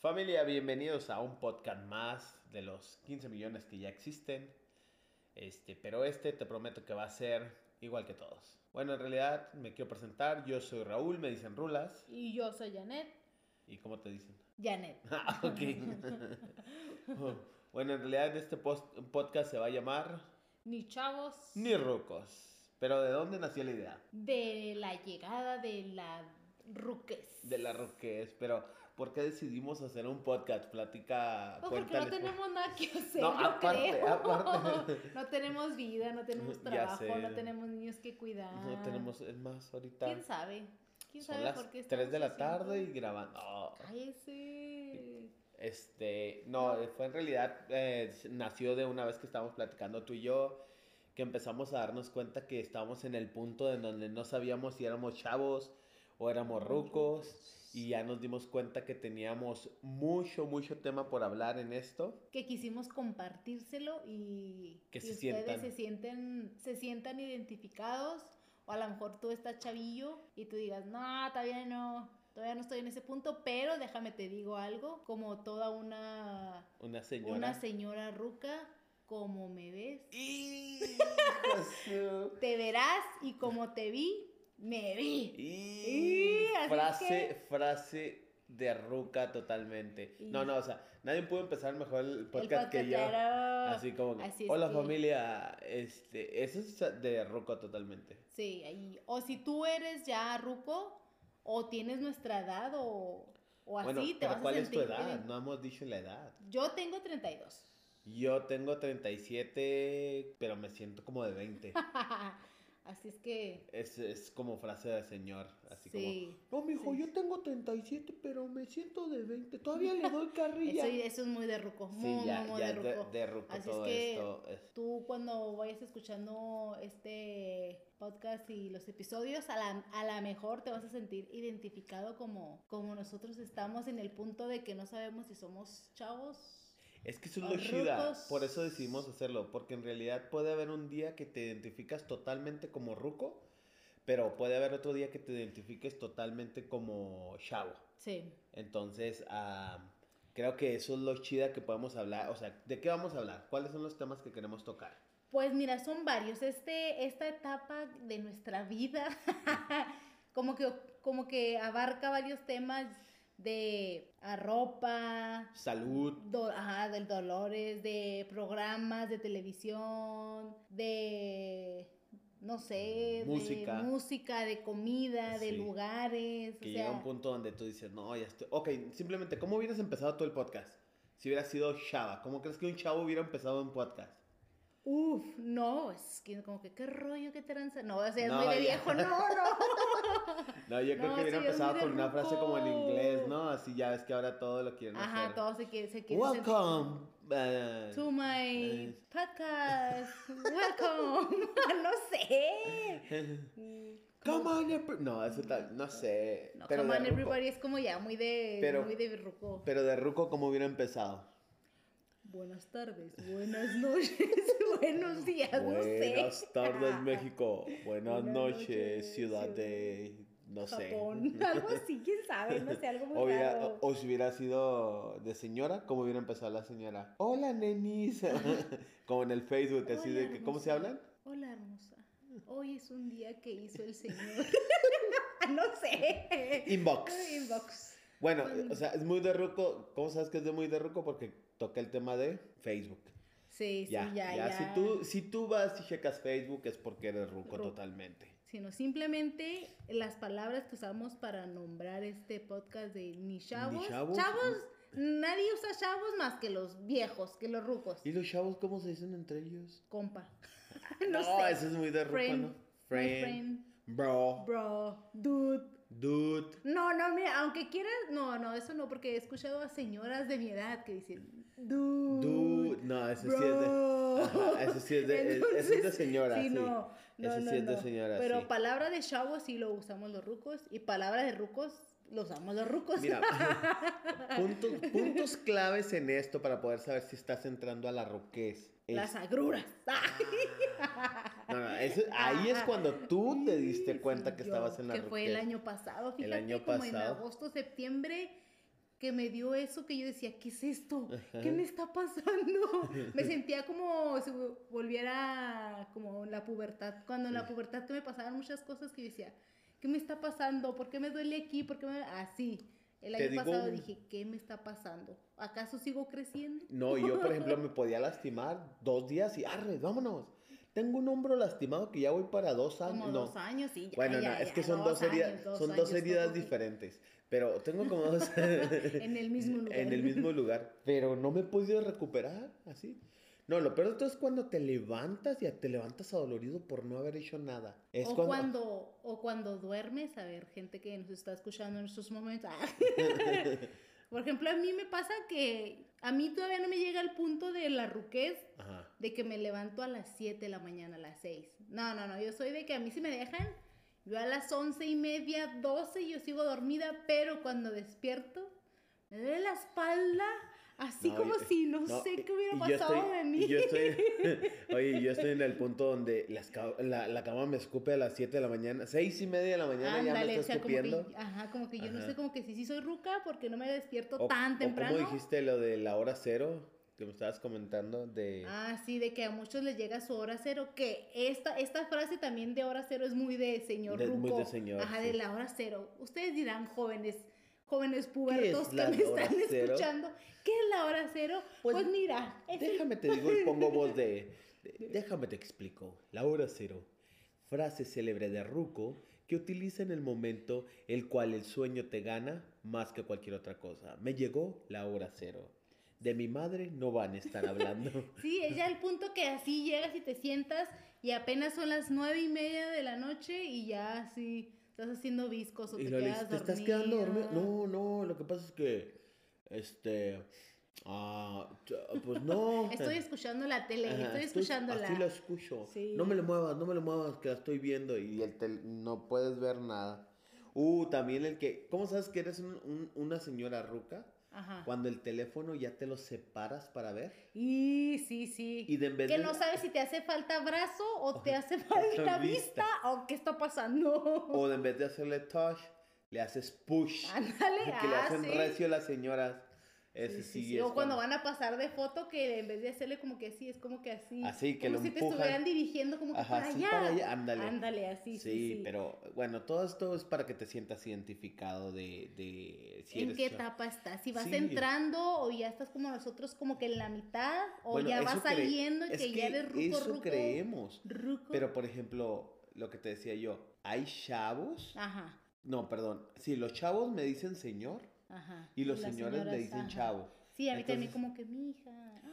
Familia, bienvenidos a un podcast más de los 15 millones que ya existen. Este, pero este te prometo que va a ser igual que todos. Bueno, en realidad me quiero presentar. Yo soy Raúl, me dicen Rulas. Y yo soy Janet. ¿Y cómo te dicen? Janet. Ah, ok. bueno, en realidad este podcast se va a llamar Ni chavos. Ni Rucos. Pero ¿de dónde nació la idea? De la llegada de la ruques. De la Ruques. Pero ¿por qué decidimos hacer un podcast? Platica, Pues porque no cuéntales. tenemos nada que hacer, No, yo aparte, creo. aparte. No tenemos vida, no tenemos trabajo, no tenemos niños que cuidar. No tenemos, es más, ahorita ¿Quién sabe? ¿Quién son sabe las por qué 3 de la haciendo? tarde y grabando. Oh. Cállese. Este, no, fue en realidad, eh, nació de una vez que estábamos platicando tú y yo, que empezamos a darnos cuenta que estábamos en el punto en donde no sabíamos si éramos chavos o éramos rucos, y ya nos dimos cuenta que teníamos mucho, mucho tema por hablar en esto. que quisimos compartírselo y Que se ustedes sientan. se sienten se sientan identificados o a lo mejor tú estás chavillo y tú digas no todavía no todavía no estoy en ese punto pero déjame te digo algo como toda una Una señora. una señora ruca como me ves te verás y como te vi me vi Y Y frase, que- frase de ruca totalmente. Y- No, no, o sea, nadie pudo empezar mejor el podcast que yo. Así como que, Así es hola que- familia, este, eso es de ruco totalmente. Sí, ahí. O si tú eres ya ruco, o tienes nuestra edad, o, o así, bueno, te pero vas ¿cuál a es tu sentir. edad? bien. No hemos dicho la edad. Yo tengo 32. Yo tengo 37, pero me siento como de 20. así es que. es, es como frase de señor, así Sí, como, no, mijo, sí. yo tengo 37, pero me siento de 20. Todavía le doy carrilla. Eso, eso es muy de ruco. Sí, ya, muy, muy ya de ruco. de ruco Así todo es que esto es- tú cuando vayas escuchando este podcast y los episodios, a la, a la mejor te vas a sentir identificado como, como nosotros estamos en el punto de que no sabemos si somos chavos. Es que eso es lo chida, por eso decidimos hacerlo, porque en realidad puede haber un día que te identificas totalmente como ruco, pero puede haber otro día que te identifiques totalmente como chavo. Sí. Entonces, ah, creo que eso es lo chida que podemos hablar, o sea, ¿de qué vamos a hablar? ¿Cuáles son los temas que queremos tocar? Pues mira, son varios. Este, esta etapa de nuestra vida como, que, como que abarca varios temas de ropa, Salud, do- ajá, del dolores, de programas de televisión, de no sé, Música. de música, de comida, de lugares. que o llega sea, un punto donde tú dices, no, ya estoy... Ok, simplemente, ¿cómo hubieras empezado tú el podcast? Si hubiera sido chava, ¿cómo crees que un chavo hubiera empezado un podcast? Uf, no, es que como que qué rollo, qué tranza. No, o sea, es No, muy de viejo, no, no. No, yo creo No, que hubiera empezado con una frase como en inglés, ¿no? Así ya ves que ahora todo lo quieren Ajá, hacer. todo se quiere, se quiere Welcome uh, to my Eh. podcast. Welcome. no sé. Come on, every- no, eso tal, no sé. No, pero come on, everybody es como ya muy de, Pero- muy de ruco. Pero de ruco, ¿cómo hubiera empezado? Buenas tardes, buenas noches, buenos días, no sé. Buenas tardes, México. Buenas, Buenas noches, ciudad de. No sé. Japón, algo así, quién sabe, no sé, algo muy O, hubiera- raro. o- o si hubiera sido de señora, ¿cómo hubiera empezado la señora? Hola, nenis. Como en el Facebook, así de que, ¿cómo se hablan? Hola, hermosa. Hoy es un día que hizo el Señor. no sé. Inbox. Inbox. Bueno, o sea, es muy de ruco. ¿Cómo sabes que es de muy de ruco? Porque toca el tema de Facebook. Sí, sí, Ya, ya, ya, ya. Si, tú, si tú vas y checas Facebook es porque eres ruco Ruco. totalmente. Sino simplemente las palabras que usamos para nombrar este podcast de ni chavos. Ni chavos. nadie usa chavos más que los viejos, que los rucos. ¿Y los chavos cómo se dicen entre ellos? Compa. No, no, sé. eso es muy de my Friend, friend. Bro. Bro, dude. Dude. No, no, mira, aunque quieras, no, no, eso no, porque he escuchado a señoras de mi edad que dicen, dude. Dude. No, ese sí es de. Ajá, ese sí es de. es de señora. Sí, Sí, no, no, ese no, sí es de señora. Pero sí. palabra de chavo sí lo usamos los rucos y palabra de rucos lo usamos los rucos. Mira, puntos, puntos claves en esto para poder saber si estás entrando a la ruquez. Es- Las agruras. No, no, eso- ahí es cuando tú te diste cuenta que estabas en la Que fue el año pasado, El fíjate, año como en pasado. agosto, septiembre, que me dio eso que yo decía, ¿qué es esto? ¿Qué me está pasando? me sentía como si volviera como la pubertad, cuando en la pubertad que me pasaban muchas cosas que yo decía, ¿qué me está pasando? ¿Por qué me duele aquí? ¿Por qué me...? Así. El año pasado dije, ¿qué me está pasando? ¿Acaso sigo creciendo? No, yo por ejemplo me podía lastimar dos días y arre, vámonos. Tengo un hombro lastimado que ya voy para dos años. Como dos años, sí. Ya, bueno, no, es que son dos, heridas, son dos heridas diferentes. Pero tengo como dos... en el mismo lugar. En el mismo lugar. Pero no me he podido recuperar así. No, lo peor de todo es cuando te levantas y te levantas adolorido por no haber hecho nada. Es o cuando... o cuando duermes, a ver, gente que nos está escuchando en estos momentos. por ejemplo, a mí me pasa que a mí todavía no me llega el punto de la ruquez de que me levanto a las 7 de la mañana, a las 6. No, no, no, yo soy de que a mí si me dejan, yo a las once y media, 12 yo sigo dormida, pero cuando despierto me duele la espalda Así como si no, sé qué hubiera pasado de mí. Yo estoy, oye, yo estoy en el punto donde la, la, cama me escupe a las 7 de la mañana, 6 y media de la mañana ya me está escupiendo. Como que, ajá, como que yo no sé, como que si sí soy ruca porque no me despierto tan temprano. ¿Cómo dijiste lo de la hora cero? Que me estabas comentando de... Ah, sí, de que a muchos les llega su hora cero, que esta, esta frase también de hora cero es muy de señor de, Muy de señor. Ajá, de la hora cero. Ustedes dirán, jóvenes, jóvenes pubertos que me están escuchando, ¿qué es la hora cero? Pues, pues mira, déjame te digo y pongo voz de, déjame te explico. La hora cero, frase célebre de Ruco que utiliza en el momento el cual el sueño te gana más que cualquier otra cosa. Me llegó la hora cero. De mi madre no van a estar hablando. sí, es ya el punto que así llegas y te sientas y apenas son las nueve y media de la noche y ya así estás haciendo viscos o te quedas ¿Te estás quedando dormido? No, no, lo que pasa es que, este, ah, pues no. estoy escuchando la tele, estoy escuchando la... Así lo escucho. No me lo muevas, no me lo muevas, que la estoy viendo y el no puedes ver nada. Uh, también el que, ¿cómo sabes que eres una señora ruca? Cuando el teléfono ya te lo separas para ver. Y sí, sí. Y de que no sabes si te hace falta brazo o te hace falta vista. o qué está pasando. O en vez de hacerle touch, le haces push. Ándale, que le hacen ah, recio a las señoras. Ese sí, O cuando van a pasar de foto, que en vez de hacerle como que así, es como que así. Así, que como si te estuvieran dirigiendo como que para, allá. para allá. Ándale. Ándale, así. Sí, pero bueno, todo esto es para que te sientas identificado de. de si ¿En qué etapa estás? Si vas entrando o ya estás como nosotros, como que en la mitad, o ya vas saliendo y que, ya eres ruco, eso creemos. Pero por ejemplo, lo que te decía yo, hay chavos. Ajá. No, perdón. Si los chavos me dicen señor Ajá. Y los señores le dicen chavo. Sí, a mí también como que mi hija.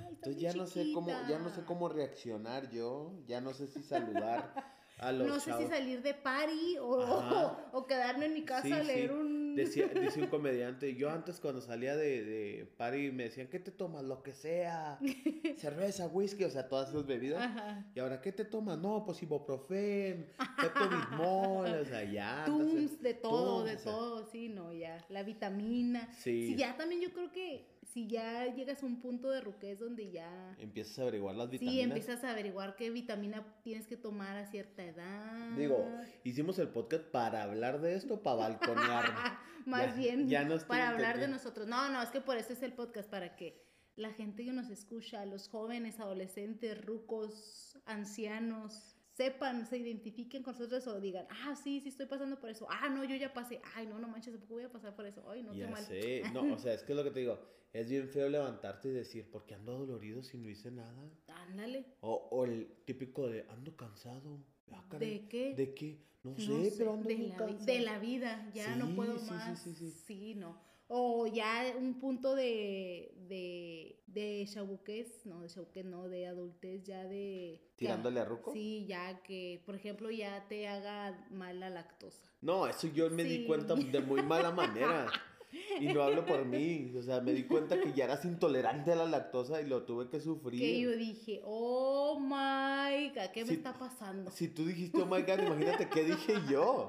entonces ya no sé cómo, ya no sé cómo reaccionar yo, ya no sé si saludar a los No sé si salir de party o, o, quedarme en mi casa a leer un Decía, dice un comediante, yo antes cuando salía de, de party me decían, ¿qué te tomas? Lo que sea, cerveza, whisky, o sea, todas esas bebidas. Y ahora, ¿qué te tomas? No, pues ibuprofen, pepto-bismol, o sea, ya. Tums, de todo, de todo, sí, no, ya. La vitamina. Sí. sí. Ya también yo creo que si ya llegas a un punto de ruquez donde ya... Empiezas a averiguar las vitaminas. Sí, empiezas a averiguar qué vitamina tienes que tomar a cierta edad. Digo, hicimos el podcast para hablar de esto, para balconear. Más bien, ya para hablar de nosotros. No, no, es que por eso es el podcast, para que la gente que nos escucha, los jóvenes, adolescentes, rucos, ancianos, sepan, se identifiquen con nosotros o digan, ah, sí, sí estoy pasando por eso. Ah, no, yo ya pasé. Ay, no, no manches, tampoco voy a pasar por eso. Ay, no, ya mal. sé. No, o sea, es que es lo que te digo. Es bien feo levantarte y decir, ¿por qué ando dolorido si no hice nada? Ándale. O, o el típico de, ando cansado. Ah, ¿De qué? ¿De qué? No, sé, pero ando de muy la. De la vida, ya no puedo sí, más. Sí, sí, sí. Sí, no. O ya un punto de, de, de chabuqués, no, de chabuqués no, de adultez, ya de... ¿Tirándole a ruco? Sí, ya que, por ejemplo, ya te haga mal la lactosa. No, eso yo me di cuenta de muy mala manera. Y no hablo por mí, o sea, me di cuenta que ya eras intolerante a la lactosa y lo tuve que sufrir. Que yo dije, oh my god, ¿qué me está pasando? Si tú dijiste, oh my god, imagínate qué dije yo.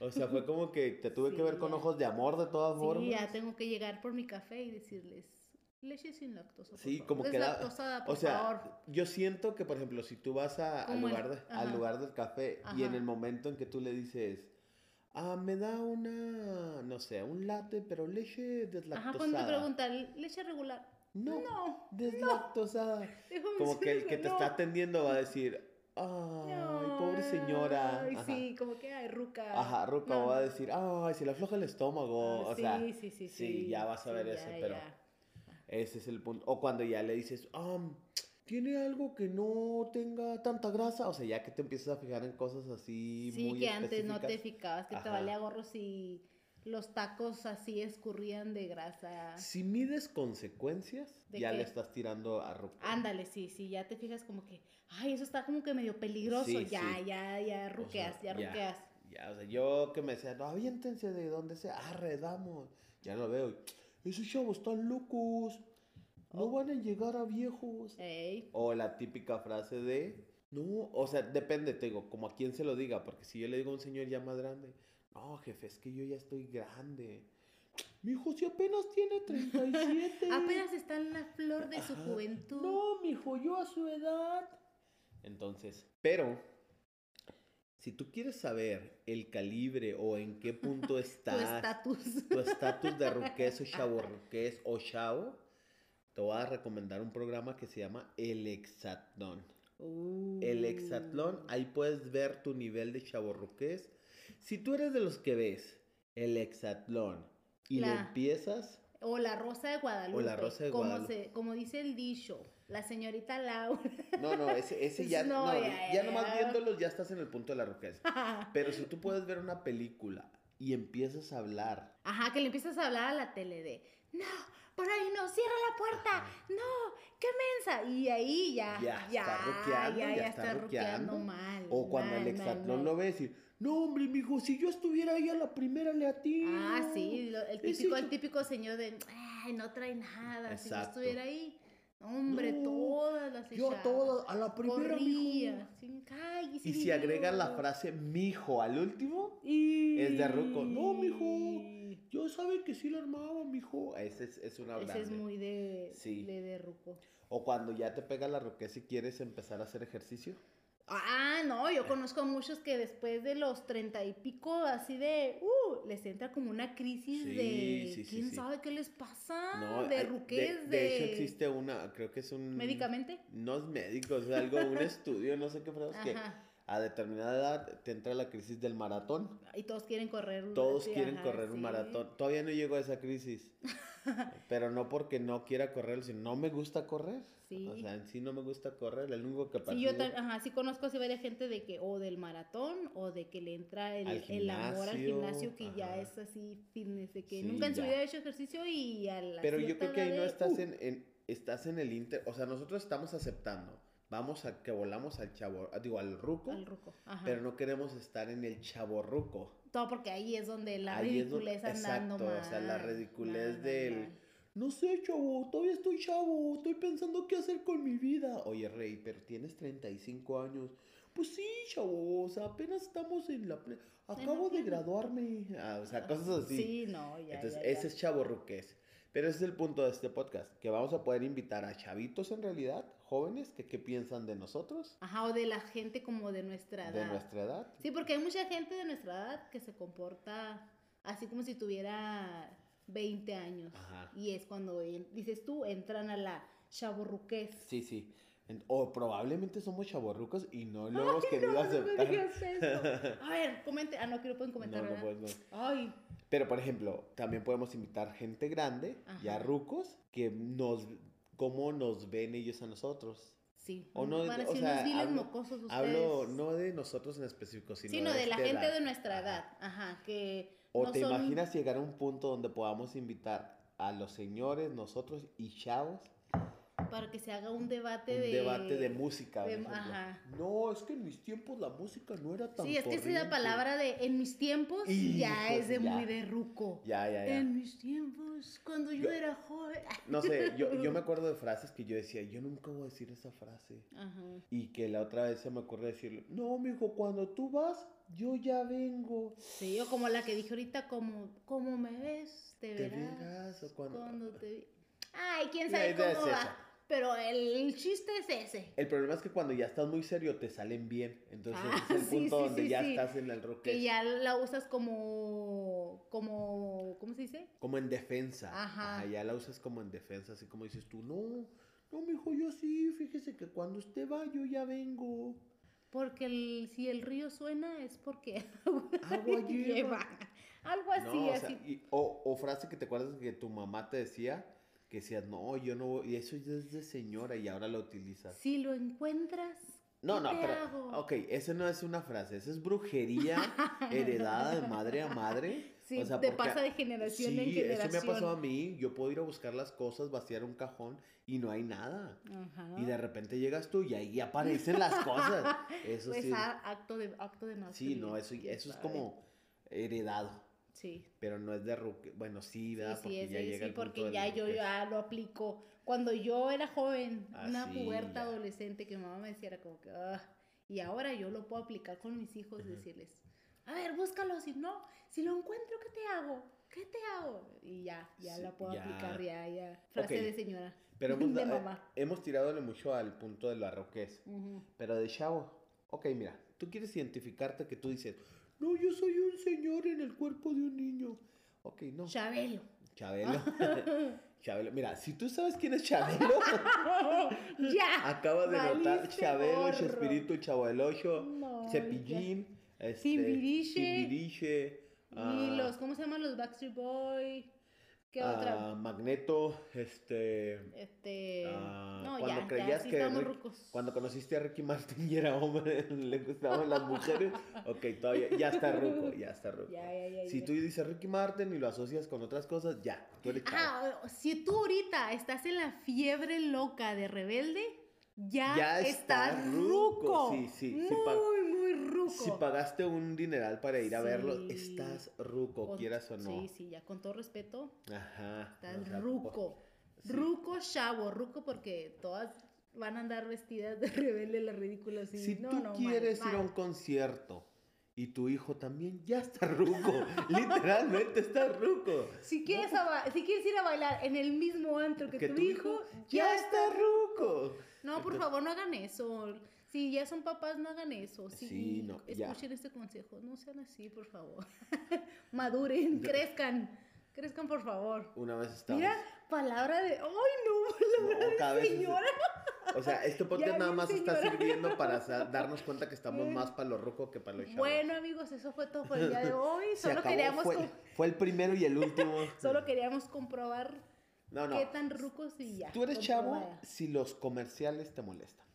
O sea, fue como que te tuve que ver con ojos de amor de todas formas. Sí, ya tengo que llegar por mi café y decirles, leche sin lactosa. sí, como que lactosa, por o sea, yo siento que, por ejemplo, si tú vas a, al, lugar al lugar del café y en el momento en que tú le dices ah, me da una, no sé, un latte, pero leche deslactosada. Ajá, cuando te preguntan, leche regular. No, No, deslactosada. Como que el que te no. está atendiendo va a decir, ay, pobre señora. Ay, Ajá. sí, como que, ay, ruca. Ajá, Ruca No. va a decir, ay, se le afloja el estómago. Ah, o sea, sí, sí, sí, sí, ya vas a ver sí, eso, ya, pero ya. ese es el punto. O cuando ya le dices, ah, tiene algo que no tenga tanta grasa. O sea, ya que te empiezas a fijar en cosas así Sí, muy que antes no te fijabas, que te valía gorro si los tacos así escurrían de grasa. Si mides consecuencias, ¿De ya qué? le estás tirando a Ruca. Ándale, sí, sí, ya te fijas como que, ay, eso está como que medio peligroso. Sí, ya, sí. ya, ya ruqueas, ya ya. ruqueas. Ya, o sea, yo que me decía, no, aviéntense de donde sea, arre, damos. Ya lo veo. Esos chavos están locos. No Oh. van a llegar a viejos. Ey, O la típica frase de, no, o sea, depende, te digo, como a quién se lo diga, porque si yo le digo a un señor ya más grande, no, jefe, es que yo ya estoy grande. Mi hijo, si apenas tiene 37. apenas está en la flor de su Ajá. juventud. No, mi hijo, yo a su edad. Entonces, pero, si tú quieres saber el calibre o en qué punto tu estás, estatus. tu estatus de ruqués o chavo ruqués o chavo, te voy a recomendar un programa que se llama El Exatlón. El Exatlón, Uh. ahí puedes ver tu nivel de chaborruqués. Si tú eres de los que ves el Exatlón y le empiezas, O la Rosa de Guadalupe. O la Rosa de como, Guadalupe. se, como dice el dicho, la señorita Laura. no, no, ese, ese ya, No, no, ya, ya, ya, nomás viéndolos ya estás en el punto de la ruquez. Pero si tú puedes ver una película y empiezas a hablar, Ajá, que le empiezas a hablar a la tele de, no, por ahí no, cierra la puerta, no, qué mensa. Y ahí ya, Ya ya, está ruqueando, ya, ya ya está está ruqueando ruqueando. mal. o cuando mal, el Exatlón lo ves y, no, hombre, mijo, si yo estuviera ahí a la primera le atino. Ah, sí, lo- el típico, el típico señor de, ay, no trae nada, si yo Exacto. estuviera ahí. Hombre, No, todas las Yo a todas, a la primera, mijo. Corría, sin Y si mi agregas la frase mijo al último, Y... es de ruco. No, mijo. Yo sabe que sí lo armaba, mijo. Ese es, es una Ese es grande. muy de, Sí. de, de ruco. O cuando ya te pega la ruquez si quieres empezar a hacer ejercicio. Ah, no, yo conozco a muchos que después de los treinta y pico, así de, uh, les entra como una crisis Sí, de, sí, ¿quién sí. sabe qué les pasa? No, de hay- ruquez, de... de, hecho existe una, creo que es un... ¿Médicamente? No es médico, es algo, un estudio, no sé qué fregados, que Ajá. A determinada edad te entra la crisis del maratón. Y todos quieren correr. Todos sí, quieren ajá, correr un sí. maratón. Todavía no llego a esa crisis. pero no porque no quiera correr, sino no me gusta correr. Sí. O sea, en sí no me gusta correr. El único que Sí, yo ajá, sí conozco así varias gente de que o del maratón o de que le entra el, Al el amor al gimnasio, gimnasio que ya ajá. es así fitness, de que Sí, nunca en su ya. vida ha hecho ejercicio y a la Pero yo creo que ahí edad no de, estás uh, en, en- estás en el inter, o sea, nosotros estamos aceptando. Vamos a que volamos al chavo, ah, digo, al ruco, al ruco. Ajá. pero no queremos estar en el chavo ruco. Todo porque ahí es donde la Ahí es donde- ridiculez andando exacto, mal. o sea, la ridiculez mal, del- mal. No sé, chavo, todavía estoy chavo, estoy pensando qué hacer con mi vida. Oye, Rey, pero tienes 35 años. Pues sí, chavo, o sea, apenas estamos en la... ple- Acabo de graduarme. Ah, o sea, cosas así. Sí, no, ya, Entonces, ya, ya. ese es chavo ruqués. Pero ese es el punto de este podcast, que vamos a poder invitar a chavitos en realidad, jóvenes, que qué piensan de nosotros, Ajá, o de la gente como de nuestra edad. de nuestra edad. Sí, porque hay mucha gente de nuestra edad que se comporta así como si tuviera 20 años. Ajá. Y es cuando, dices tú, entran a la chaborruquez. Sí, sí. O probablemente somos chavorrucos y no lo hemos querido No, no me aceptar. digas eso. A ver, comente. Ah, no, que no pueden comentar, No, no, pues no. Ay, Pero, por ejemplo, también podemos invitar gente grande, ya Ajá. rucos, que nos, cómo nos ven ellos a nosotros. sí. O no, Van a o ser sea, unos hablo- mocosos ustedes. Hablo no de nosotros en específico, sino, Sino de, la esta gente edad. de nuestra edad. Ajá, que O no te son- imaginas llegar a un punto donde podamos invitar a los señores, nosotros y chavos, Para que se haga un debate un de... debate de música. de- ajá. No, es que en mis tiempos la música no era tan Sí, es que esa corriente. palabra de en mis tiempos ya es de ya. muy de ruco. Ya, ya, ya. En mis tiempos, cuando yo, Yo- era joven. No sé, yo, yo me acuerdo de frases que yo decía, yo nunca voy a decir esa frase. Ajá. Y que la otra vez se me ocurrió decirle, no, mijo, cuando tú vas, yo ya vengo. Sí, o como la que dije ahorita, como, como me ves, te, Te verás. verás, o cuando- te. Ay, quién sabe cómo va. esa. Pero el chiste es ese. El problema es que cuando ya estás muy serio te salen bien. Entonces Ah, es el sí, punto sí, donde sí, ya estás en el rock. Que ya la usas como, como, ¿cómo se dice? Como en defensa. Ajá. ya la usas como en defensa, así como dices tú, no, no, mijo, yo sí, fíjese que cuando usted va, yo ya vengo. Porque el- si el río suena es porque Agua lleva. Algo así, No, o, sea, así. y- o, o frase que te acuerdas que tu mamá te decía, que decías, no, yo no, y eso ya es de señora y ahora lo utilizas. Si lo encuentras, No, ¿qué no, te pero, hago? ok, eso no es una frase, eso es brujería heredada de madre a madre. Sí, o sea, te porque- pasa de generación en Sí, generación. eso me ha pasado a mí, yo puedo ir a buscar las cosas, vaciar un cajón y no hay nada. Ajá. Y de repente llegas tú y ahí aparecen las cosas. Eso Pues sí. acto de acto de Sí, no, eso, eso es como heredado. Sí. Pero no es de ruque. Bueno, sí, Sí, ¿verdad? sí, porque es ya de- llega sí, porque ya yo ya lo aplico. Cuando yo era joven, Ah, una sí, puberta adolescente que mi mamá me decía era como que, "Ah", y ahora yo lo puedo aplicar con mis hijos, decirles, a ver, búscalo, si no, si lo encuentro, ¿qué te hago? ¿Qué te hago? Y ya, ya Sí, la puedo ya. aplicar, ya, ya. Frase de señora. Pero hemos, de eh, mamá. hemos tiradole mucho al punto de la roquez. Ujú. Pero de chavo, ok, mira, tú quieres identificarte que tú dices, no, yo soy un señor en el cuerpo de un niño. Ok, no. Chabelo. Chabelo. Chabelo. Mira, si tú sabes quién es Chabelo, ya. acaba de notar Chabelo. Chespirito, Chavo del Ocho, No, Cepillín, este, Timbiriche. Timbiriche, Y ah, los, ¿cómo se llaman los Backstreet Boy? ¿Qué ah, otra? Magneto, este... Este. ah, no, cuando ya, creías ya, sí que Rick-. Cuando conociste a Ricky Martin y era hombre, le gustaban las mujeres. Ok, todavía, ya está ruco, ya está ruco. Ya, ya, ya. Si tú dices Ricky Martin y lo asocias con otras cosas, ya, tú eres. Ah, si tú ahorita estás en la fiebre loca de rebelde, ya, Ya está ruco. ruco. Sí, sí, muy ruco. Si pagaste un dineral para ir a verlo, estás ruco, Con- quieras o no. Sí, sí, ya con todo respeto, Ajá. estás o sea, ruco. sí. Ruco, chavo, ruco porque todas van a andar vestidas de rebelde, las ridículas. y Si no, tú no, mal, quieres ir a mal. un concierto y tu hijo también, ya está ruco. Literalmente está ruco. Si quieres, a ba- si quieres ir a bailar en el mismo antro que, Que tu, hijo, ya está ruco. No, por favor, no hagan eso. Si ya son papás, no hagan eso. Sí, Sí, no, ya. escuchen este consejo. No sean así, por favor. Maduren, crezcan. Crezcan, por favor. Una vez estamos. Mira, palabra de. ¡Ay, no! Palabra No, cada de vez es-. O sea, este podcast Ya nada más está sirviendo para darnos cuenta que estamos más para lo ruco que para lo chavo. Bueno, amigos, eso fue todo por el día de hoy. Solo acabó, queríamos, fue, fue el primero y el último. solo queríamos comprobar No, no. qué tan rucos y ya. Tú eres chavo si los comerciales te molestan.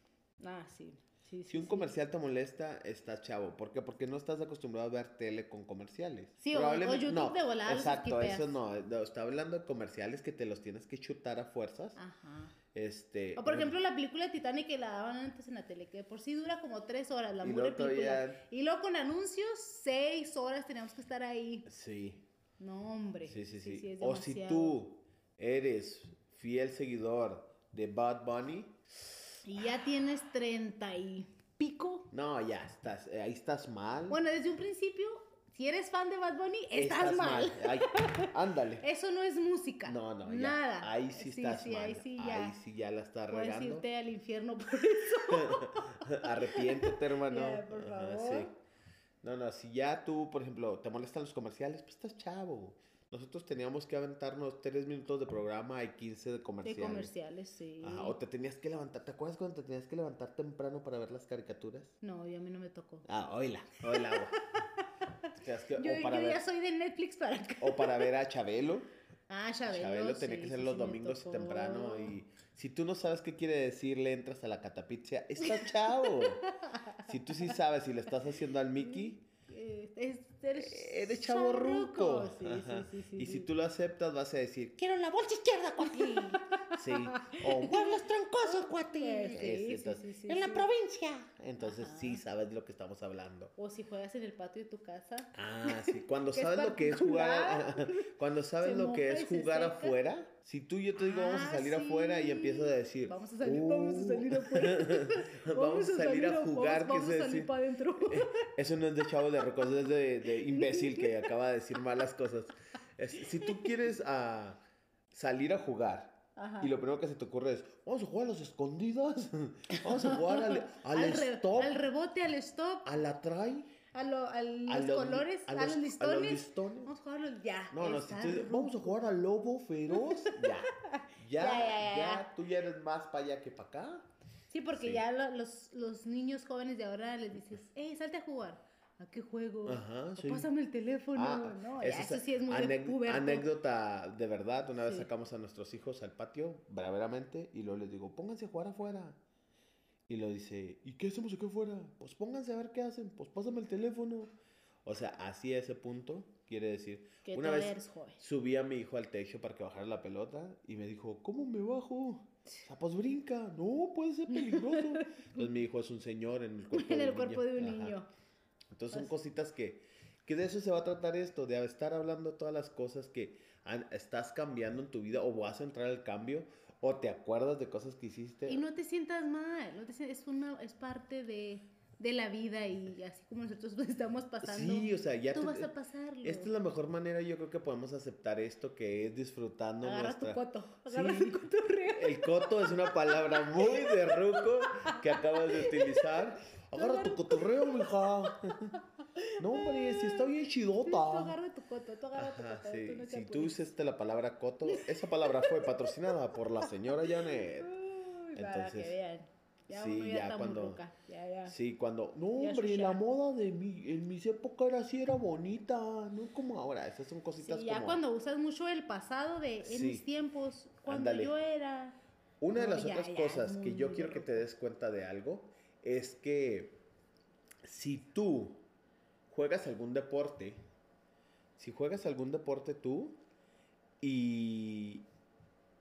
Ah, sí. Sí, Si sí, un sí. comercial te molesta, estás chavo. ¿Por qué? Porque no estás acostumbrado a ver tele con comerciales. Sí, o- o Probablemente- YouTube no, de los Exacto, eso no. no, Está hablando de comerciales que te los tienes que chutar a fuerzas. Ajá. Este, O por ejemplo la película de Titanic que la daban antes en la tele, que por sí dura como tres horas la Y luego película. Y luego con anuncios, seis horas teníamos que estar ahí. Sí, No, hombre. sí, sí, sí. es o si tú eres fiel seguidor de Bad Bunny, Y ya tienes treinta y pico. no, ya estás, eh, ahí estás mal. Bueno, desde un principio, si eres fan de Bad Bunny, estás, mal. Ay, ándale. Eso no es música. No, no, ya. Nada. Ahí sí, estás sí, mal. Ahí sí ya. Ahí sí ya la estás Puedes regando. irte al infierno por eso. Arrepiéntete, hermano. Ya, por Ajá, favor. sí. No, no, si ya tú, por ejemplo, te molestan los comerciales, pues estás chavo. Nosotros teníamos que aventarnos 3 minutos de programa y 15 de De comerciales. comerciales, sí. Ajá, o te tenías que levantar. ¿Te acuerdas cuando te tenías que levantar temprano para ver las caricaturas? No, y a mí no me tocó. Ah, oíla, oíla. güey. Te tenías que- Yo, o, para yo ver, ya soy de Netflix para acá. o para ver a Chabelo. Ah, Chabelo. Chabelo tenía sí, que ser sí, los sí domingos tocó. temprano y si tú no sabes qué quiere decir, le entras a la catapixia, está chavo. si tú sí sabes y le estás haciendo al Mickey, Eh, es- eres, eres chavo ruco. Sí, Ajá. sí, sí, sí, y si tú lo aceptas, vas a decir, Quiero la bolsa izquierda, cuate. sí. O Muebles trancosos, Eh, cuate. Este, sí, entonces- En la provincia. entonces Ajá. sí sabes de lo que estamos hablando. O si juegas en el patio de tu casa. Ah, sí. Cuando Que es sabes lo que es jugar, cuando sabes lo que es jugar afuera, si tú y yo te digo vamos a Ah, salir afuera y empiezas a decir, Vamos a salir, vamos a salir "Uh, afuera. vamos a salir a jugar, Vamos, ¿qué vamos a salir para adentro. Eso no es de chavo de rocos, de, de imbécil que acaba de decir malas cosas. Es- si tú quieres ah, salir a jugar Ajá. y lo primero que se te ocurre es, vamos a jugar a las escondidas, vamos a jugar al, al, al, re- stop, al rebote, al stop, a la try, a, lo- a los a los- colores, a a los- a los listones. listones. Vamos a jugarlo ya. No, no, si ruco. vamos a jugar al lobo feroz, ya. Ya, Ya, ya, ya, ya. tú ya eres más para allá que para acá. Sí, porque Sí. ya lo- los, los niños jóvenes de ahora les dices, hey, salte a jugar. ¿A qué juego? Ajá, sí. Pásame el teléfono. Ah, no, eso, es sí es muy de anécdota de verdad. Una vez Sí. sacamos a nuestros hijos al patio, braveramente, y luego les digo, pónganse a jugar afuera. Y lo dice, ¿y qué hacemos aquí afuera? Pues pónganse a ver qué hacen, pues pásame el teléfono. O sea, así a ese punto, quiere decir, Que una vez eres joven. subí a mi hijo al techo para que bajara la pelota y me dijo, ¿cómo me bajo? O sea, pues brinca, no, puede ser peligroso. Entonces mi hijo es un señor en el cuerpo En de el un cuerpo de un Ajá. Entonces son Así. cositas que, que de eso se va a tratar esto, de estar hablando todas las cosas que han- estás cambiando en tu vida o vas a entrar al cambio o te acuerdas de cosas que hiciste. Y no te sientas mal, no te sientas- es, una, es parte de, de la vida y así como nosotros estamos pasando, Sí, o sea, ya tú te- vas a pasarlo. Esta es la mejor manera, yo creo que podemos aceptar esto, que es disfrutando Agarra nuestra... tu coto, agarra Sí. tu cotorreo. El coto es una palabra muy de ruco que acabas de utilizar. Agarra tu cotorreo, mija. No, hombre, si está bien Tú chidota. agarra tu coto, tú agarra tu coto. sí. tú no te Si tú usaste la palabra coto, esa palabra fue patrocinada por la señora Janet. Uy, para Entonces, que vean. Ya sí, ya, cuando-. Ya, ya. Sí, cuando. No, hombre, la moda de mi. En mis épocas era así, era bonita. No como ahora. Esas son cositas Sí, ya como. cuando usas mucho el pasado de en Sí. mis tiempos, cuando Ándale. yo era. Una de las otras cosas que yo quiero que te des cuenta de algo es que si tú juegas algún deporte, si juegas algún deporte tú y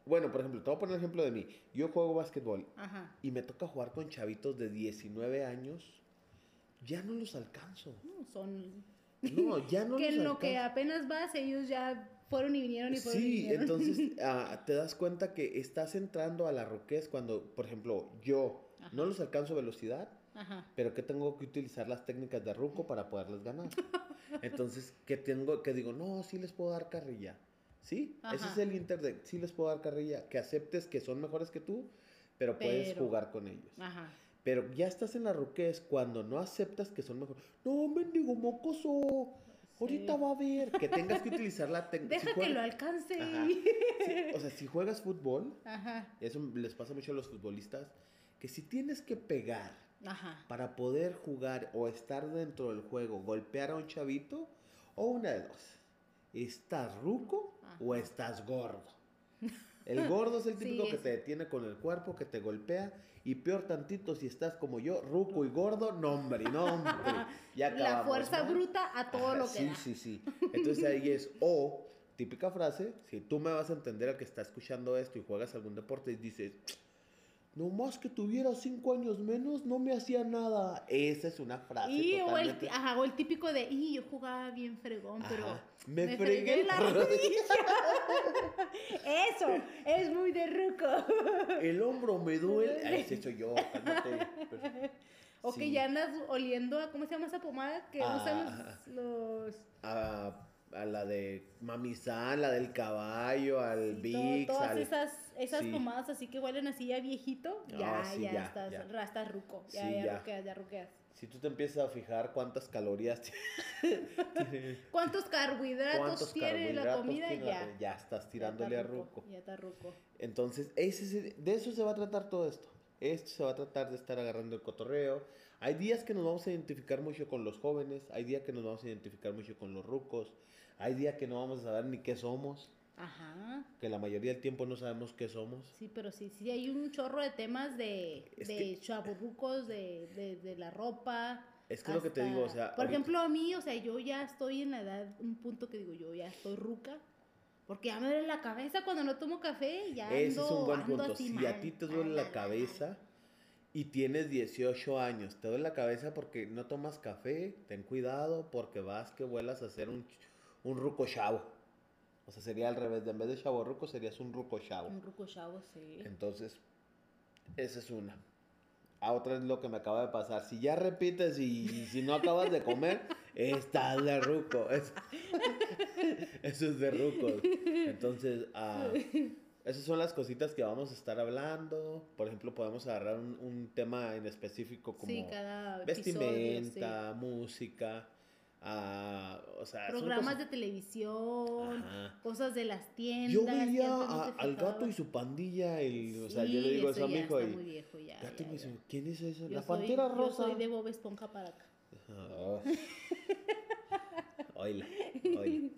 bueno, por ejemplo, te voy a poner el ejemplo de mí. Yo juego básquetbol Ajá. y me toca jugar con chavitos de 19 años, ya no los alcanzo. No, son. No, ya no que los en lo que apenas vas, ellos ya fueron y vinieron y fueron y Sí, vinieron. entonces ah, te das cuenta que estás entrando a la roquez cuando, por ejemplo, yo Ajá. no los alcanzo velocidad, Ajá. pero que tengo que utilizar las técnicas de ruco para poderles ganar. Entonces, que tengo, que digo, no, sí les puedo dar carrilla. ¿Sí? Ese Ajá. es el inter de, sí les puedo dar carrilla, que aceptes que son mejores que tú, pero puedes jugar con ellos. Ajá. Pero ya estás en la ruquez cuando no aceptas que son mejores. No, mendigo mocoso. Ahorita Sí. va a ver que tengas que utilizar la técnica. Deja que lo alcance. Sí, o sea, si juegas fútbol, Ajá. eso les pasa mucho a los futbolistas, que si tienes que pegar Ajá. para poder jugar o estar dentro del juego, golpear a un chavito, o una de dos. ¿Estás ruco o estás gordo? El gordo es el Sí, típico que es- te detiene con el cuerpo, que te golpea. Y peor tantito si estás como yo, ruco y gordo, no hombre, no hombre. Ya La acabamos fuerza mal. bruta a todo lo que sí, da. Sí, sí, Entonces ahí es o, típica frase, si tú me vas a entender al que está escuchando esto y juegas algún deporte y dices, no más que tuviera cinco años menos, no me hacía nada. Esa es una frase Y, o, el, totalmente... ajá, o el típico de, y yo jugaba bien fregón, pero Ajá, me fregué la la rodilla. Eso, es muy de ruco. El hombro me duele. Ese soy yo, cálmate. O que ya andas oliendo a, ¿cómo se llama esa pomada? Que Ah, usan los... los A, a la de Mamizán, la del caballo, al sí, todo- todas al... esas, esas sí. pomadas así que huelen así ya viejito, ya, Ah, sí, ya, ya, estás, ya. estás ruco, ya, ya, ya. ruqueas, ya ruqueas. Si tú te empiezas a fijar cuántas calorías tiene, ¿Cuántos carbohidratos cuántos tiene la comida? tiene la Ya. comida, ya estás Ya tirándole está a ruco. Ya está ruco. Entonces, ese, de eso se va a tratar todo esto. Esto se va a tratar de estar agarrando el cotorreo. Hay días que nos vamos a identificar mucho con los jóvenes, hay días que nos vamos a identificar mucho con los rucos, hay días que no vamos a saber ni qué somos, Ajá. que la mayoría del tiempo no sabemos qué somos. Sí, pero sí, sí hay un chorro de temas de, Es de que- chaburrucos, de, de, de la ropa. Es que es lo que te digo, o hasta- sea, Por ahorita- ejemplo, a mí, o sea, yo ya estoy en la edad, un punto que digo, yo ya estoy ruca. Porque ya me duele la cabeza cuando no tomo café y ya ando, Ese es un buen punto. Si mal. a ti te duele la cabeza y tienes 18 años, te duele la cabeza porque no tomas café, ten cuidado porque vas que vuelas a ser un, un ruco chavo. O sea, sería al revés, de en vez de chavo ruco serías un ruco chavo. Un ruco chavo, sí. Entonces, esa es una. A otra es lo que me acaba de pasar. Si ya repites y, y si no acabas de comer, estás de ruco. Es- eso es de rucos. Entonces, eso Esas son las cositas que vamos a estar hablando. Por ejemplo, podemos agarrar un, un tema en específico como sí, cada episodio, vestimenta, música, ah, o sea, Programas de televisión, Ajá. cosas de las tiendas. Yo veía a- al gato y su pandilla, el, o sea, yo le digo eso a mi hijo está y muy viejo ya, gato ya, me dice, ¿quién es eso? Yo La soy- pantera rosa. Yo soy de Bob Esponja para acá. Ah. Oíla, oíla.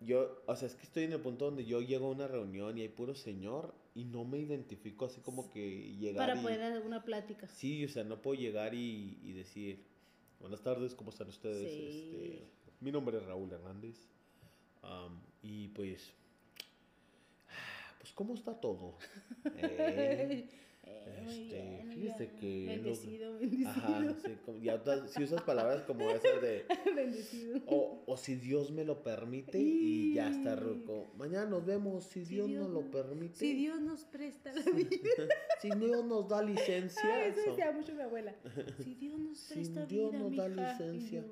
Yo, o sea, es que estoy en el punto donde yo llego a una reunión y hay puro señor y no me identifico así como que llegar Para y... poder dar una plática. Sí, o sea, no puedo llegar y, y decir, buenas tardes, ¿cómo están ustedes? Sí. Este, mi nombre es Raúl Hernández. y pues, pues, ¿cómo está todo? Eh, Eh, este, bien, fíjese que lo- Bendecido, bendecido. ajá, sí, como- ya si usas palabras como esas de, bendecido. o, o si Dios me lo permite y ya está Y- ruco. Mañana nos vemos, si Si Dios, Dios nos lo permite. Si Dios nos presta la vida. si Dios nos da licencia. Ah, eso so- decía mucho mi abuela. Si Dios nos Si presta Dios vida, nos da mija. Y licencia.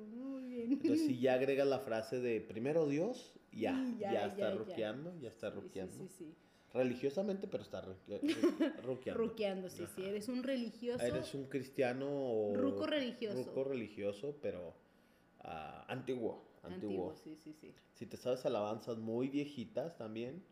Entonces, si ya agregas la frase de primero Dios, ya, Sí, ya, ya, está ya, ya. ruqueando, ya está Sí, sí, ruqueando. sí, sí. Religiosamente, pero está ru- ruqueando. Ruqueando, sí, sí. Ajá. Eres un religioso. Eres un cristiano Ruco religioso. ruco religioso, pero ah, antiguo, antiguo. antiguo. Sí, sí, sí. Si te sabes alabanzas muy viejitas también,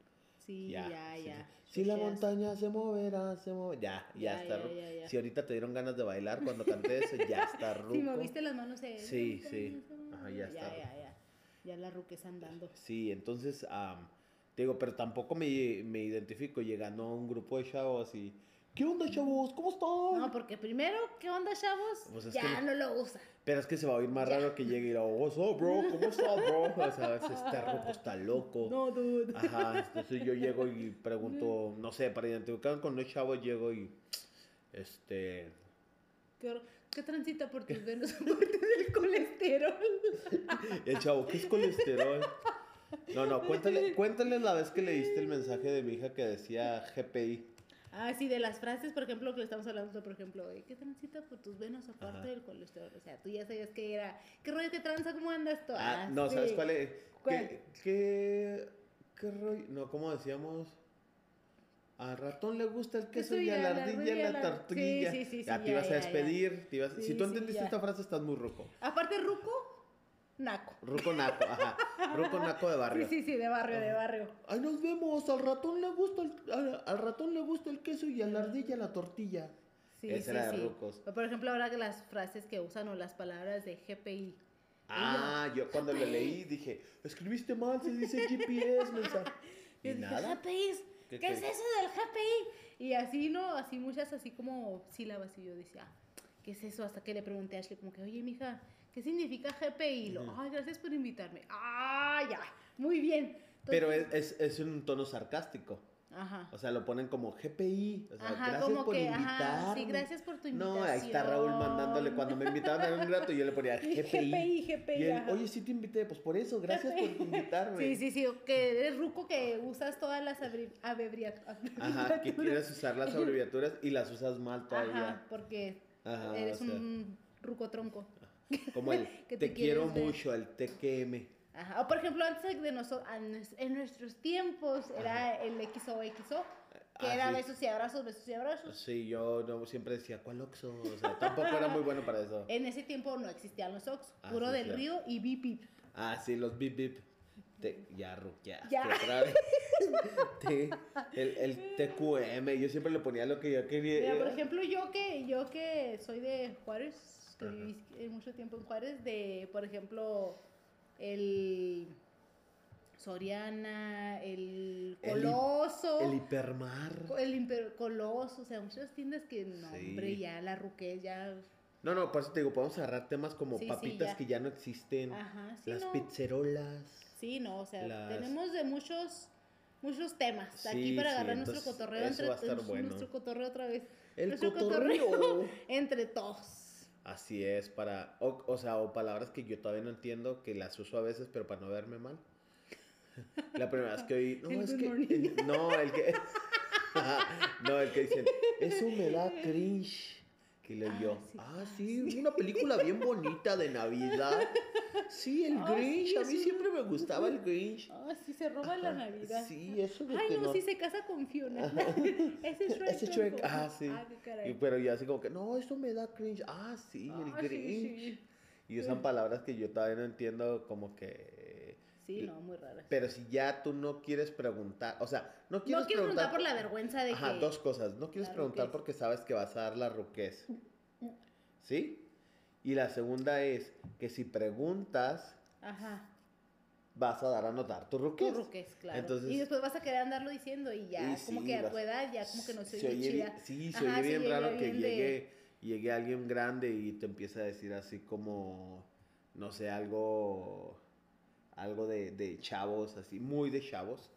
Sí, ya. ya, ya. Si, si la montaña se moverá, se moverá. Ya, ya, Ya, está ya. Si ahorita te dieron ganas de bailar cuando canté eso, ya está ruco. Si moviste las manos, eh, Sí, sí. Ajá, ya está. Ya, ya, ya. Ya la ruques andando. Sí, entonces, am, te digo, pero tampoco me, me identifico llegando a un grupo de chavos y, ¿qué onda, chavos? ¿Cómo están? No, porque primero, ¿qué onda, chavos? Pues es ya que- no lo usa. Pero es que se va a oír más Ya. raro que llegue y diga, what's up, bro? ¿Cómo estás, bro? O sea, este roco está loco. No, dude. Ajá, entonces yo llego y pregunto, no sé, para identificar con los chavos llego y, este, ¿Qué, qué transita por tus venas del colesterol? el chavo, ¿qué es colesterol? No, no, cuéntale, cuéntale la vez que leíste el mensaje de mi hija que decía GPI. Ah, sí, de las frases, por ejemplo, que le estamos hablando, por ejemplo, ¿qué transita por tus venas aparte Ajá. del colesterol? O sea, tú ya sabías que era, ¿qué rollo que tranza? ¿Cómo andas tú? Ah, no, ¿sabes cuál es? ¿Cuál? ¿Qué, qué, qué rollo? No, ¿cómo decíamos? Al ratón le gusta el queso y a la ardilla la tortilla. Sí, sí, sí, ya sí, te ya, ibas a ya, despedir. te ibas- Sí, si tú entendiste esta frase, estás muy roco. Aparte, Ruco, Naco. Ruco naco, ajá. Ruco naco de barrio. Sí, sí, sí, de barrio, de Ajá. barrio. Ahí nos vemos, al ratón le gusta el, al, al ratón le gusta el queso y a la ardilla la tortilla. Sí, Ese sí, era de sí. rucos. Por ejemplo, ahora que las frases que usan o las palabras de GPI. Ah, yo cuando lo leí dije, escribiste mal, se dice GPS, mensaje. Y Yo dije, nada. GPI, ¿Qué ¿qué, es eso del GPI? Y así, ¿no? Así muchas, así como sílabas. Y yo decía, "Ah, ¿qué es eso? Hasta que le pregunté a Ashley, como que, oye, mija, ¿qué significa GPI? Y lo, Ujú. ay, gracias por invitarme. Ah, ya, muy bien. Pero es, es, es un tono sarcástico. Ajá. O sea, lo ponen como GPI. O sea, Ajá, gracias como por que, ajá, sí, gracias por tu invitación. No, ahí está Raúl mandándole. Cuando me invitaban a un rato, yo le ponía GPI. GPI, GPI, Y él, oye, sí te invité. Pues por eso, gracias por invitarme. Sí, sí, sí, que eres ruco que usas todas las abri- abreviat- Ajá, que quieres usar las abreviaturas y las usas mal todavía. Ajá, porque Ajá, eres o sea. un ruco tronco. Como el te, te quiero ver. mucho, el TQM. Ajá. O por ejemplo, antes de nosotros, en nuestros tiempos era el XOXO, que Ah, era sí. besos y abrazos, besos y abrazos. Sí, yo no, siempre decía, ¿cuál Oxxo? O sea, tampoco era muy bueno para eso. En ese tiempo no existían los Ox, Ah, puro sí, del río y bip bip. Ah, sí, los bip bip. Te, ya, ya. Ya. otra vez. Te- el, el TQM, yo siempre le ponía lo que yo quería. Mira, por ejemplo, yo que, yo que soy de Juárez, que eh, mucho tiempo en Juárez, de, por ejemplo, el Soriana, el El hi- Coloso, el hipermar. el, Imper- Coloso, o sea, muchas tiendas que, no, Sí. hombre, ya la ruqué, ya, No, no, por eso te digo, podemos agarrar temas como Sí, sí, papitas ya. que ya no existen. ajá, las no, pizzerolas. sí, no, o sea, las- tenemos de muchos, muchos temas aquí para sí, agarrar nuestro cotorreo, entre, bueno. nuestro cotorreo otra vez, El nuestro cotorreo. entre todos. Así es, para. O, o sea, o palabras que yo todavía no entiendo, que las uso a veces, pero para no verme mal. La primera vez que oí. No, El es que. el- no, el que. no, el que dicen. Eso me da cringe. Que le Ah, yo, sí. ah, Ah, sí, una película bien bonita de Navidad. Sí, el Ah, Grinch, sí, a mí siempre me gustaba el Grinch. Ah, sí, se roba la Navidad. Sí, eso de Ay, que no, no. sí se casa con Fiona. Ese Shrek. Ese Shrek, ah, sí. Ah, qué Y- caray. pero yo así como que, no, esto me da cringe. Ah, sí, el Ah, Grinch. Y usan palabras que yo todavía no entiendo como que... Sí, no, muy raras. Pero si ya tú no quieres preguntar, o sea, no quieres, no quiero preguntar por la vergüenza de Ajá, que... dos cosas. No quieres la preguntar ruquez. porque sabes que vas a dar la ruquez. ¿Sí? Y la segunda es que si preguntas, Ajá. vas a dar a notar tu Tu ruquez. ruquez, claro. Entonces- y después vas a querer andarlo diciendo y ya, Y como sí, que a tu edad ya como que no se, se oye chida. Sí, se Ajá, oye bien se raro que de- llegue, llegue alguien grande y te empiece a decir así como, no sé, algo, algo de, de chavos, así, muy de chavos,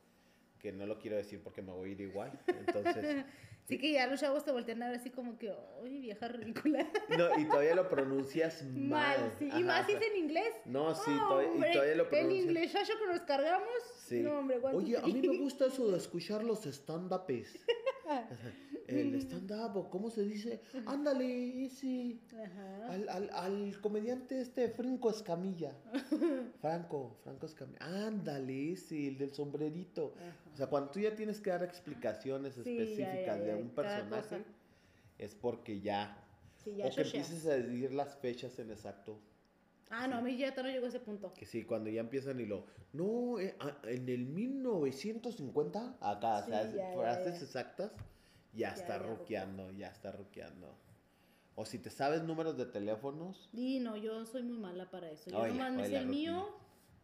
que no lo quiero decir porque me voy a ir igual. Entonces, Así que ya los chavos te voltean a ver así como que, ¡ay, vieja ridícula! no, y todavía lo pronuncias mal. Mal, sí. Y Ajá, más o si sea, es en inglés. No, sí, Ah, todavía, y hombre, todavía lo El pronuncias. inglés que nos cargamos. Sí. No, hombre, Oye, a mí me gusta eso de escuchar los stand-upes. El stand-up, ¿o ¿cómo se dice? Ándale, ese. Ajá. Al, al, al comediante este, Franco Escamilla. Franco, Franco Escamilla. Ándale, ese, el del sombrerito. O sea, cuando tú ya tienes que dar explicaciones Sí, ya, específicas ya, de un personaje, es porque ya. Sí, ya o que empieces a decir las fechas en exacto. Ah, no, a mí ya no llegó a ese punto. Que sí, cuando ya empiezan y lo. No, eh, en el 1950, acá, Sí, o sea, ya, ya, frases ya. exactas, ya, Ya, está ya, ruqueando, ya está ruqueando. O si te sabes números de teléfonos, Y no, yo soy muy mala para eso. Yo nomás me sé oila, el mío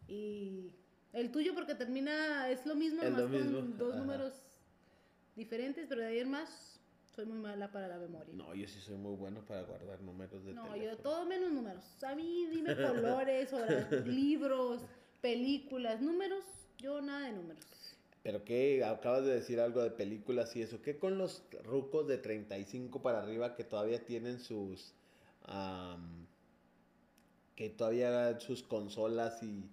y el tuyo porque termina, es lo mismo, Es nomás lo mismo, con dos ajá. números diferentes, pero de ahí en más soy muy mala para la memoria. no, yo sí soy muy bueno para guardar números de No, teléfono. yo todo menos números. A mí dime colores, horas, libros, películas, números, yo nada de números. Pero qué, acabas de decir algo de películas y eso. ¿Qué con los rucos de 35 para arriba que todavía tienen sus. am, que todavía sus consolas y,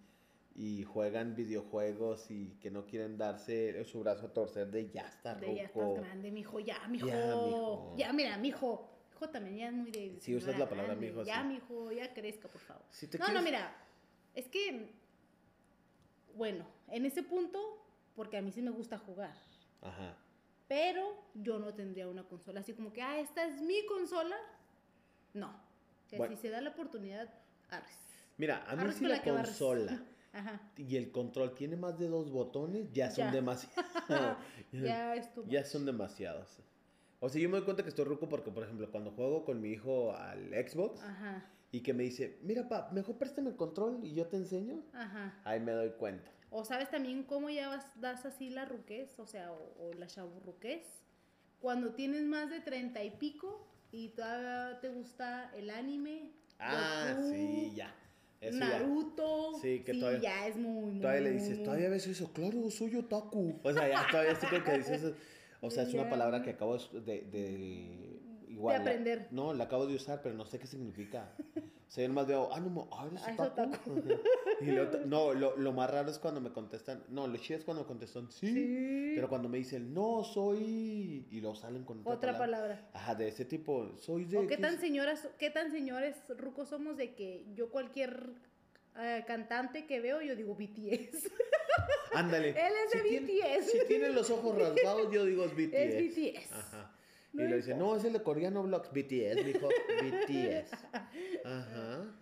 y juegan videojuegos y que no quieren darse su brazo a torcer de ya está De ya estás grande, mijo, ya, mijo. Ya, Ya, mijo. mira, mijo. Hijo también ya es muy de. Sí, usas la palabra grande. mijo, Ya, sí. mijo, ya crezca, por favor. Si no, no, quieres- mira. Es que. Bueno, en ese punto, porque a mí sí me gusta jugar. Ajá. Pero yo no tendría una consola así como que, ah, esta es mi consola. No. Que Bueno. si se da la oportunidad, arres. Mira, a mí Arres si con la la consola Ajá. y el control tiene más de dos botones, ya son Ya. demasiados. ya Ya son demasiados. O sea, yo me doy cuenta que estoy ruco porque, por ejemplo, cuando juego con mi hijo al Xbox Ajá, y que me dice, mira, pa, mejor préstame el control y yo te enseño, ajá. ahí me doy cuenta. O sabes también cómo ya vas, das así la ruquez, o sea, o, o la chaburruquez. Cuando tienes más de treinta y pico y todavía te gusta el anime. Ah, Goku, sí, ya. Eso ya. Naruto. Sí, que todavía- ya es muy, muy. Todavía le dices, todavía ves eso, claro, soy otaku. O sea, ya todavía sí que dices, eso. o sea, es una palabra que acabo de, de igual. la- aprender. no, la acabo de usar, pero no sé qué significa. Sea, yo nomás veo, ah, no, ah, eres es otaku. y lo, no, lo, lo más raro es cuando me contestan, no, lo chido es cuando me contestan, sí, Sí. pero cuando me dicen, no, soy, y lo salen con otra, Otra palabra. palabra. Ajá, de ese tipo, soy de... ¿O qué ¿qué tan señoras, qué tan señores rucos somos de que yo cualquier eh, cantante que veo, yo digo BTS. Ándale. Él es de tiene- BTS. si tiene los ojos rasgados, yo digo es BTS. Es BTS. Ajá. No y le dice, no, es el de coreano Vlogs, BTS, mijo, BTS. Ajá.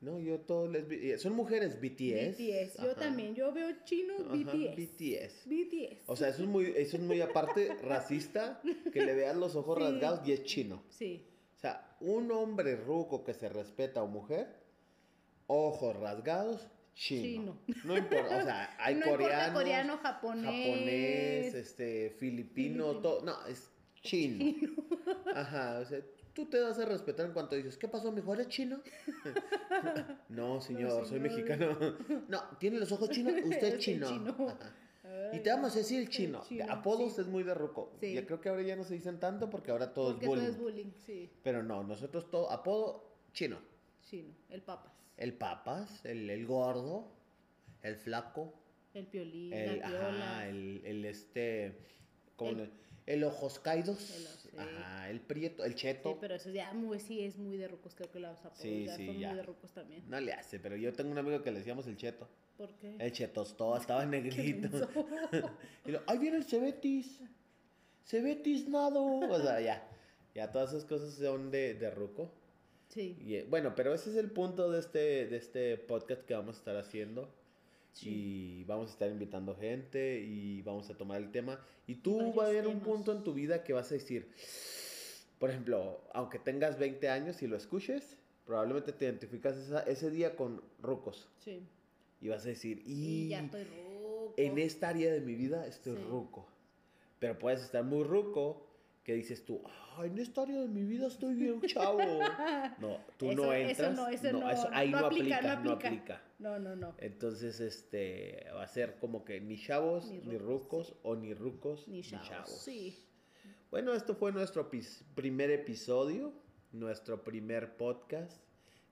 No, yo todos les... vi- Son mujeres BTS. BTS. Yo también. Yo veo chinos BTS. BTS. BTS. O sea, eso es muy, eso es muy aparte racista, que le vean los ojos Sí. rasgados y es chino. Sí. O sea, un hombre ruco que se respeta o mujer, ojos rasgados, chino. Chino. No importa, o sea, hay no coreanos, coreano, japonés. japonés, este, filipino, Filipino. todo, no, es chino. Ajá, o sea, tú te das a respetar en cuanto dices, ¿qué pasó, mijo? ¿Eres chino? no, señor, soy señor. mexicano. no, ¿tiene los ojos chinos? Usted es chino. chino. Ay, Y te vamos a decir el chino. chino, Apodos sí. es muy de ruco. Sí. Ya creo que ahora ya no se dicen tanto porque ahora todo porque es bullying. todo es bullying. Sí. Pero no, nosotros todo, apodo chino. Chino. El papas. El papas, el, el gordo, el flaco, El piolín. el, la ajá, el, el este, como El- el, ojos caídos. El. Ajá, el prieto, el cheto. Sí, pero eso ya muy, sí es muy de rucos, creo que los apodos Sí, ya sí, son ya. muy de rucos también. No le hace, pero yo tengo un amigo que le decíamos el cheto. ¿Por qué? El chetostó, estaba negrito. Y lo, ahí viene el Cebetis. Cebetis nado. O sea, ya. Ya todas esas cosas son de, de ruco. sí, Y, eh, bueno, pero ese es el punto de este, de este podcast que vamos a estar haciendo. Sí. Y vamos a estar invitando gente y vamos a tomar el tema. Y tú Varios va a haber un punto en tu vida que vas a decir, por ejemplo, aunque tengas 20 años y lo escuches, probablemente te identificas esa- ese día con rucos. Sí. Y vas a decir, Y y ya estoy ruco. en esta área de mi vida estoy Sí. ruco. Pero puedes estar muy ruco que dices tú, ah, en esta área de mi vida estoy bien chavo. No, tú Eso- no eso entras. no, eso no, ahí no no, aplica, aplica, no no aplica. No, no, no. Entonces, este, va a ser como que ni chavos, Ni ni, rucos, sí. o ni rucos, Ni chavos. Sí. Bueno, esto fue nuestro primer episodio, nuestro primer podcast.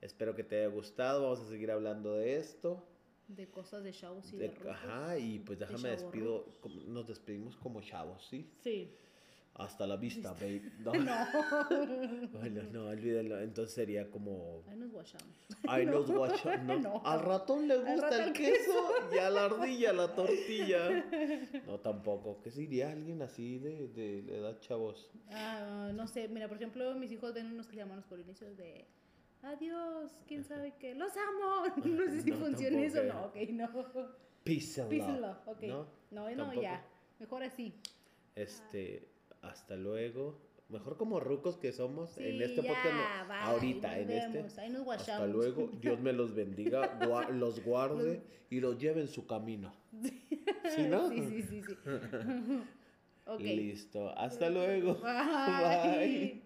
Espero que te haya gustado. Vamos a seguir hablando de esto. De cosas de chavos y de, De- rucos. ajá, y pues de déjame despido, nos despedimos como chavos, ¿sí? Sí. Hasta la vista, babe. No, No. bueno, no, olvídalo. Entonces sería como, Ahí nos guachamos. ay, No. los guachos. No. Al ratón le gusta el queso y a la ardilla la tortilla. No, tampoco. ¿Qué sería alguien así de, de, de edad chavos? Ah, no sé, mira, por ejemplo, mis hijos ven unos que llaman los polinesios de adiós, quién sabe qué, los amo. No sé si No, funciona eso, no, ok, no. Peace and Peace and love. love, ok. ¿No? No, no, ya. Mejor así. Este, hasta luego. Mejor como rucos que somos en este ya, podcast. bye, ahorita, en vemos, este. Ahí nos Hasta luego. Dios me los bendiga, gua- los guarde y los lleve en su camino. ¿Sí, no? Sí, sí, sí, sí. ok. Listo. Hasta luego. Bye. Bye.